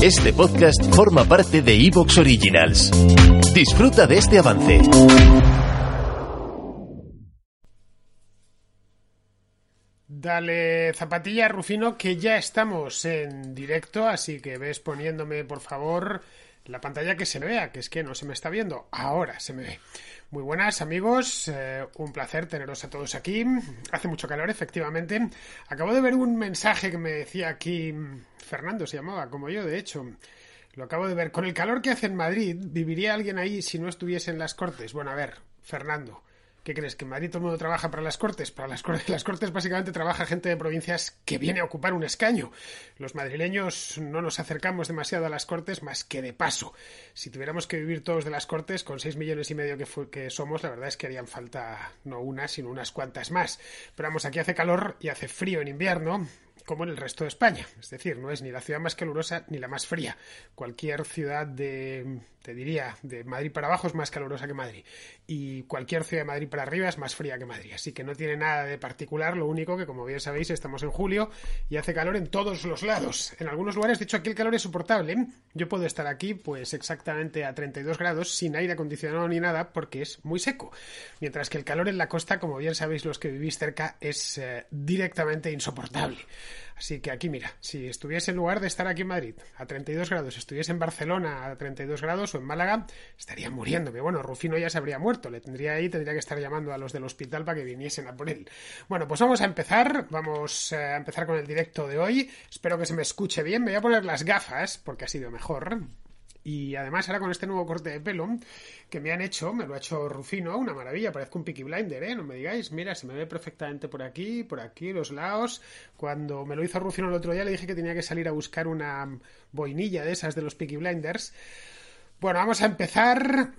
Este podcast forma parte de Evox Originals. Disfruta de este avance. Dale zapatilla, Rufino, que ya estamos en directo, así que ves poniéndome, por favor, la pantalla que se vea, que es que no se me está viendo. Ahora se me ve. Muy buenas amigos, eh, un placer teneros a todos aquí. Hace mucho calor, efectivamente. Acabo de ver un mensaje que me decía aquí Fernando, se llamaba, como yo, de hecho. Lo acabo de ver. Con el calor que hace en Madrid, ¿viviría alguien ahí si no estuviese en las Cortes? Bueno, a ver, Fernando. ¿Qué crees? ¿Que en Madrid todo el mundo trabaja para las Cortes? Para las, Cortes, las Cortes básicamente trabaja gente de provincias que viene a ocupar un escaño. Los madrileños no nos acercamos demasiado a las Cortes más que de paso. Si tuviéramos que vivir todos de las Cortes, con seis millones y medio que, que somos, la verdad es que harían falta no una, sino unas cuantas más. Pero vamos, aquí hace calor y hace frío en invierno como en el resto de España. Es decir, no es ni la ciudad más calurosa ni la más fría. Cualquier ciudad de, te diría, de Madrid para abajo es más calurosa que Madrid. Y cualquier ciudad de Madrid para arriba es más fría que Madrid. Así que no tiene nada de particular. Lo único que, como bien sabéis, estamos en julio y hace calor en todos los lados. En algunos lugares, de hecho, aquí el calor es soportable. Yo puedo estar aquí, pues exactamente a 32 grados, sin aire acondicionado ni nada, porque es muy seco. Mientras que el calor en la costa, como bien sabéis los que vivís cerca, es eh, directamente insoportable. Así que aquí, mira, si estuviese en lugar de estar aquí en Madrid a 32 grados, estuviese en Barcelona a 32 grados o en Málaga, estaría muriéndome. Bueno, Rufino ya se habría muerto, le tendría ahí, tendría que estar llamando a los del hospital para que viniesen a por él. Bueno, pues vamos a empezar, vamos a empezar con el directo de hoy. Espero que se me escuche bien. Me voy a poner las gafas porque ha sido mejor. Y además ahora con este nuevo corte de pelo que me han hecho, me lo ha hecho Rufino, una maravilla, parezco un Peaky Blinder, ¿eh? No me digáis, mira, se me ve perfectamente por aquí, por aquí, los lados. Cuando me lo hizo Rufino el otro día le dije que tenía que salir a buscar una boinilla de esas de los Peaky Blinders. Bueno, vamos a empezar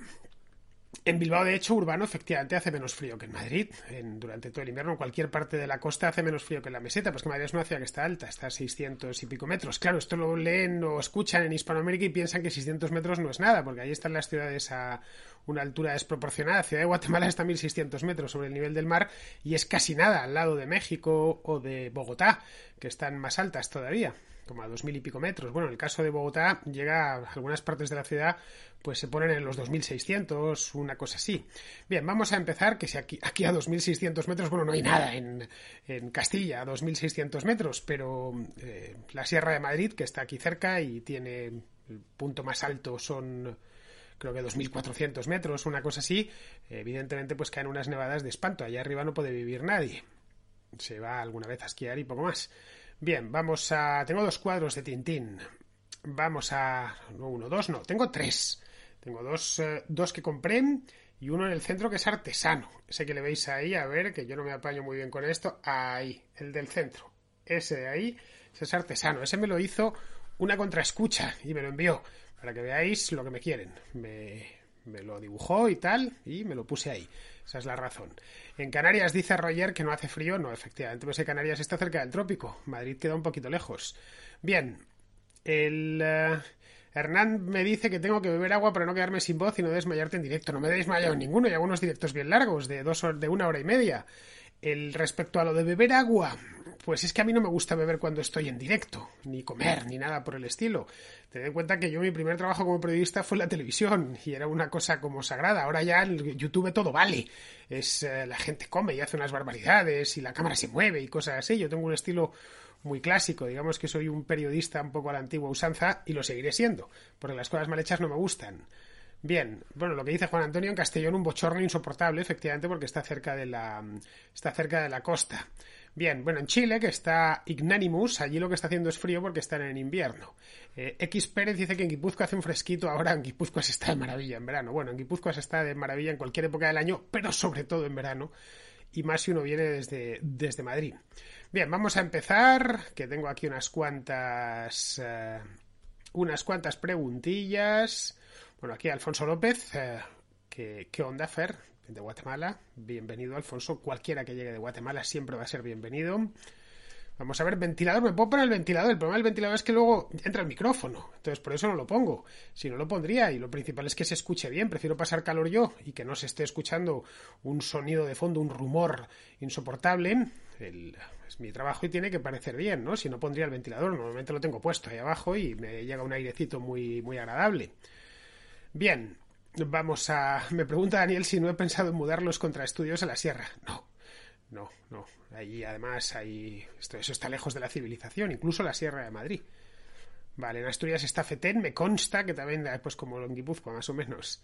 en Bilbao, de hecho, urbano efectivamente hace menos frío que en Madrid. En, durante todo el invierno, cualquier parte de la costa hace menos frío que en la meseta, pues que Madrid es una ciudad que está alta, está a 600 y pico metros. Claro, esto lo leen o escuchan en Hispanoamérica y piensan que 600 metros no es nada, porque ahí están las ciudades a una altura desproporcionada. La ciudad de Guatemala está a 1600 metros sobre el nivel del mar y es casi nada al lado de México o de Bogotá, que están más altas todavía como a dos mil y pico metros. Bueno, en el caso de Bogotá llega algunas partes de la ciudad, pues se ponen en los 2600, una cosa así. Bien, vamos a empezar, que si aquí, aquí a 2600 metros, bueno, no hay nada en, en Castilla a 2600 metros, pero eh, la Sierra de Madrid, que está aquí cerca y tiene el punto más alto son creo que 2.400 metros, una cosa así, evidentemente pues caen unas nevadas de espanto. Allá arriba no puede vivir nadie. Se va alguna vez a esquiar y poco más. Bien, vamos a... Tengo dos cuadros de Tintín. Vamos a... No, uno, dos, no. Tengo tres. Tengo dos, eh, dos que compré y uno en el centro que es artesano. Ese que le veis ahí, a ver, que yo no me apaño muy bien con esto. Ahí, el del centro. Ese de ahí, ese es artesano. Ese me lo hizo una contraescucha y me lo envió. Para que veáis lo que me quieren. Me, me lo dibujó y tal, y me lo puse ahí. Esa es la razón. En Canarias dice Roger que no hace frío. No, efectivamente, pues Canarias está cerca del trópico. Madrid queda un poquito lejos. Bien, el... eh, Hernán me dice que tengo que beber agua para no quedarme sin voz y no desmayarte en directo. No me he desmayado en ninguno y hago unos directos bien largos, de, dos de una hora y media. El respecto a lo de beber agua, pues es que a mí no me gusta beber cuando estoy en directo, ni comer, ni nada por el estilo. Ten en cuenta que yo mi primer trabajo como periodista fue en la televisión y era una cosa como sagrada. Ahora ya en YouTube todo vale. Es eh, la gente come y hace unas barbaridades y la cámara se mueve y cosas así. Yo tengo un estilo muy clásico, digamos que soy un periodista un poco a la antigua usanza y lo seguiré siendo, porque las cosas mal hechas no me gustan. Bien, bueno, lo que dice Juan Antonio en Castellón, un bochorno insoportable, efectivamente, porque está cerca de la, está cerca de la costa. Bien, bueno, en Chile, que está Ignanimus, allí lo que está haciendo es frío porque están en invierno. Eh, X Pérez dice que en Guipúzcoa hace un fresquito, ahora en Guipúzcoa se está de maravilla en verano. Bueno, en Guipúzcoa se está de maravilla en cualquier época del año, pero sobre todo en verano, y más si uno viene desde, desde Madrid. Bien, vamos a empezar, que tengo aquí unas cuantas, eh, unas cuantas preguntillas. Bueno, aquí Alfonso López, eh, ¿qué, ¿qué onda, Fer? De Guatemala. Bienvenido, Alfonso. Cualquiera que llegue de Guatemala siempre va a ser bienvenido. Vamos a ver, ventilador. Me puedo poner el ventilador. El problema del ventilador es que luego entra el micrófono. Entonces, por eso no lo pongo. Si no lo pondría. Y lo principal es que se escuche bien. Prefiero pasar calor yo y que no se esté escuchando un sonido de fondo, un rumor insoportable. es mi trabajo y tiene que parecer bien, ¿no? Si no pondría el ventilador, normalmente lo tengo puesto ahí abajo y me llega un airecito muy, muy agradable. Bien, vamos a... Me pregunta Daniel si no he pensado en mudar los contraestudios a la sierra. No, no, no. Allí además hay... Esto, eso está lejos de la civilización, incluso la Sierra de Madrid. Vale, en Asturias está Fetén, me consta que también, pues como en Guipúzcoa, más o menos.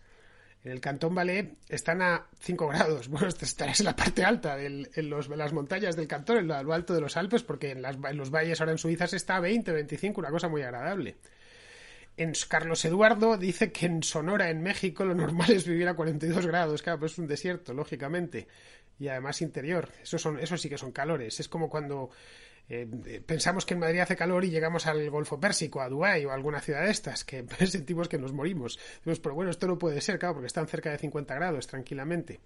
En el Cantón Valais están a 5 grados. Bueno, estarás en la parte alta, en, los, las montañas del Cantón, en lo, alto de los Alpes, porque en, en, los valles ahora en Suiza está a 20, 25, una cosa muy agradable. Carlos Eduardo dice que en Sonora, en México, lo normal es vivir a 42 grados. Claro, pues es un desierto, lógicamente. Y además interior. Eso sí que son calores. Es como cuando eh, pensamos que en Madrid hace calor y llegamos al Golfo Pérsico, a Dubái o a alguna ciudad de estas, que sentimos que nos morimos. pero bueno, esto no puede ser, claro, porque están cerca de 50 grados tranquilamente.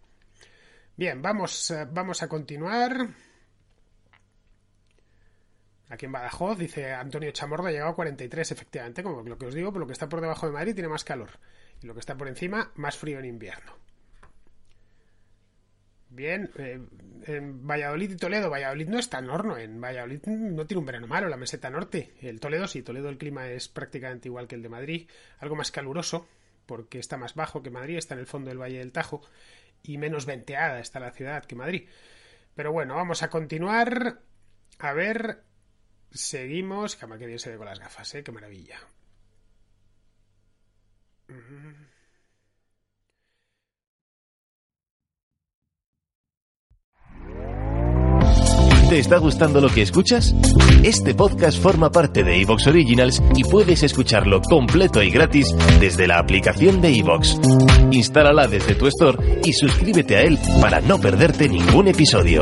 Bien, vamos, eh, vamos a continuar. Aquí en Badajoz, dice Antonio Chamorro, ha llegado a 43, efectivamente, como lo que os digo, por lo que está por debajo de Madrid tiene más calor. Y lo que está por encima, más frío en invierno. Bien, eh, en Valladolid y Toledo, Valladolid no es tan horno, en Valladolid no tiene un verano malo, la meseta norte, el Toledo sí, Toledo el clima es prácticamente igual que el de Madrid, algo más caluroso, porque está más bajo que Madrid, está en el fondo del Valle del Tajo, y menos venteada está la ciudad que Madrid. Pero bueno, vamos a continuar, a ver, seguimos, que que bien se ve con las gafas, ¿eh? qué maravilla. ¿Te está gustando lo que escuchas? Este podcast forma parte de Evox Originals y puedes escucharlo completo y gratis desde la aplicación de Evox. Instálala desde tu store y suscríbete a él para no perderte ningún episodio.